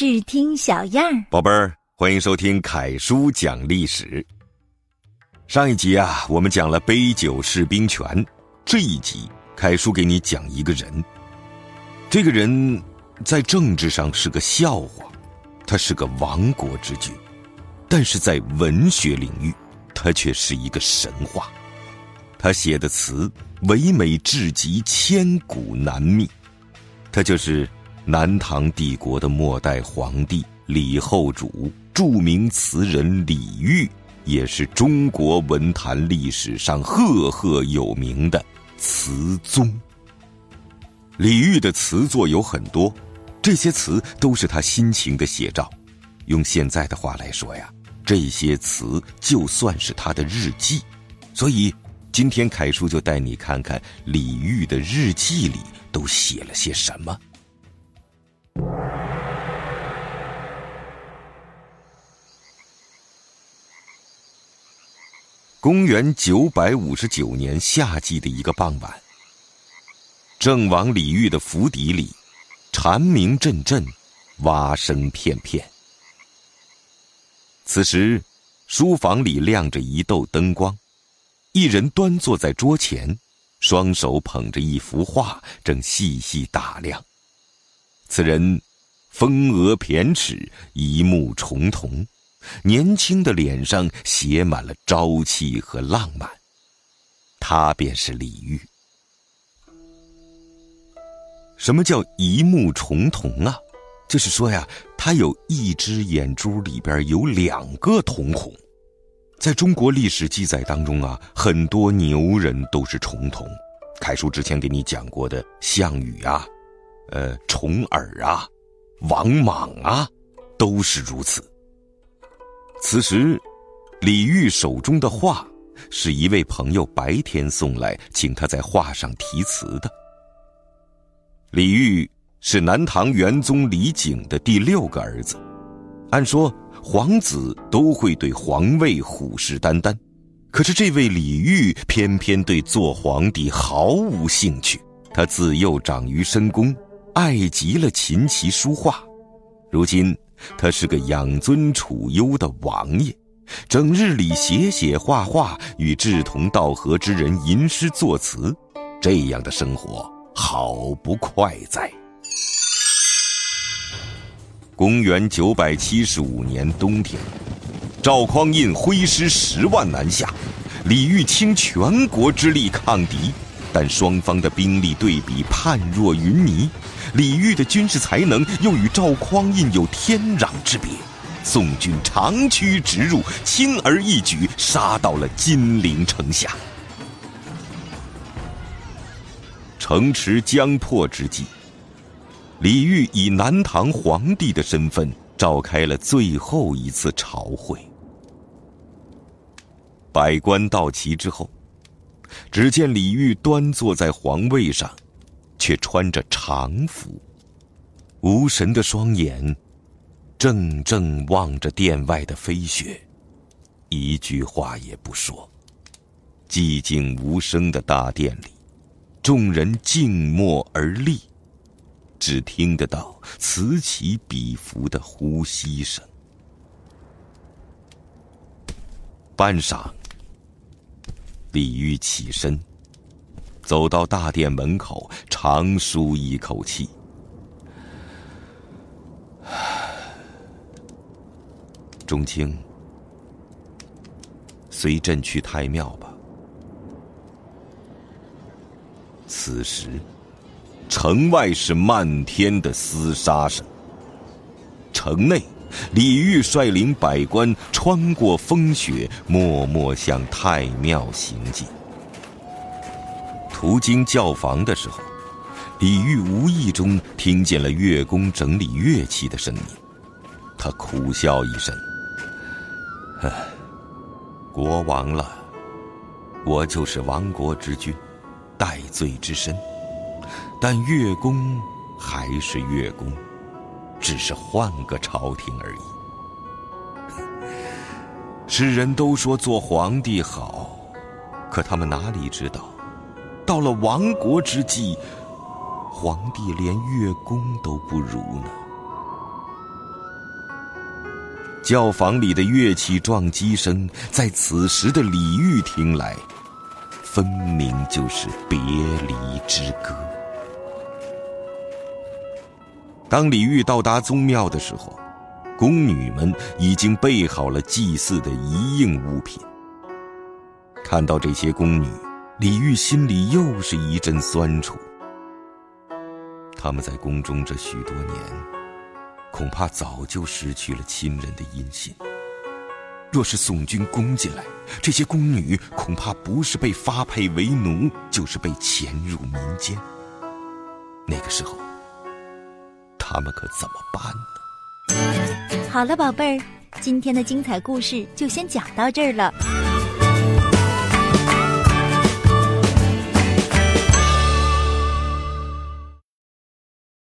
视听小样儿，宝贝儿，欢迎收听凯叔讲历史。上一集啊，我们讲了杯酒释兵权，这一集凯叔给你讲一个人。这个人在政治上是个笑话，他是个亡国之君，但是在文学领域，他却是一个神话。他写的词唯美至极，千古难觅。他就是南唐帝国的末代皇帝李后主，著名词人李煜，也是中国文坛历史上赫赫有名的词宗。李煜的词作有很多，这些词都是他心情的写照。用现在的话来说呀，这些词就算是他的日记。所以，今天凯叔就带你看看李煜的日记里都写了些什么。公元九百五十九年夏季的一个傍晚，郑王李煜的府邸里，蝉鸣阵阵，蛙声片片。此时，书房里亮着一豆灯光，一人端坐在桌前，双手捧着一幅画，正细细打量。此人，风额偏齿，一目重瞳。年轻的脸上写满了朝气和浪漫，他便是李煜。什么叫一目重瞳啊？就是说呀，他有一只眼珠里边有两个瞳孔。在中国历史记载当中啊，很多牛人都是重瞳。凯叔之前给你讲过的项羽啊，呃，重耳啊，王莽啊，都是如此。此时，李煜手中的画是一位朋友白天送来，请他在画上题词的。李煜是南唐元宗李璟的第六个儿子，按说皇子都会对皇位虎视眈眈，可是这位李煜偏偏对做皇帝毫无兴趣。他自幼长于深宫，爱极了琴棋书画，如今。他是个养尊处优的王爷，整日里写写画画，与志同道合之人吟诗作词，这样的生活好不快哉。公元九百七十五年冬天，赵匡胤挥师十万南下，李煜倾全国之力抗敌，但双方的兵力对比判若云泥。李煜的军事才能又与赵匡胤有天壤之别，宋军长驱直入，轻而易举杀到了金陵城下。城池将破之际，李煜以南唐皇帝的身份召开了最后一次朝会。百官到齐之后，只见李煜端坐在皇位上。却穿着常服，无神的双眼，怔怔望着殿外的飞雪，一句话也不说。寂静无声的大殿里，众人静默而立，只听得到此起彼伏的呼吸声。半晌，李煜起身。走到大殿门口，长舒一口气。钟青，随朕去太庙吧。此时，城外是漫天的厮杀声。城内，李煜率领百官穿过风雪，默默向太庙行进。途经教房的时候，李煜无意中听见了乐工整理乐器的声音，他苦笑一声：“唉，国亡了，我就是亡国之君，戴罪之身。但乐工还是乐工，只是换个朝廷而已。世人都说做皇帝好，可他们哪里知道？”到了亡国之际，皇帝连乐工都不如呢。教坊里的乐器撞击声，在此时的李煜听来，分明就是别离之歌。当李煜到达宗庙的时候，宫女们已经备好了祭祀的一应物品。看到这些宫女，李煜心里又是一阵酸楚。他们在宫中这许多年，恐怕早就失去了亲人的音信。若是宋军攻进来，这些宫女恐怕不是被发配为奴，就是被潜入民间。那个时候，他们可怎么办呢？好了，宝贝儿，今天的精彩故事就先讲到这儿了。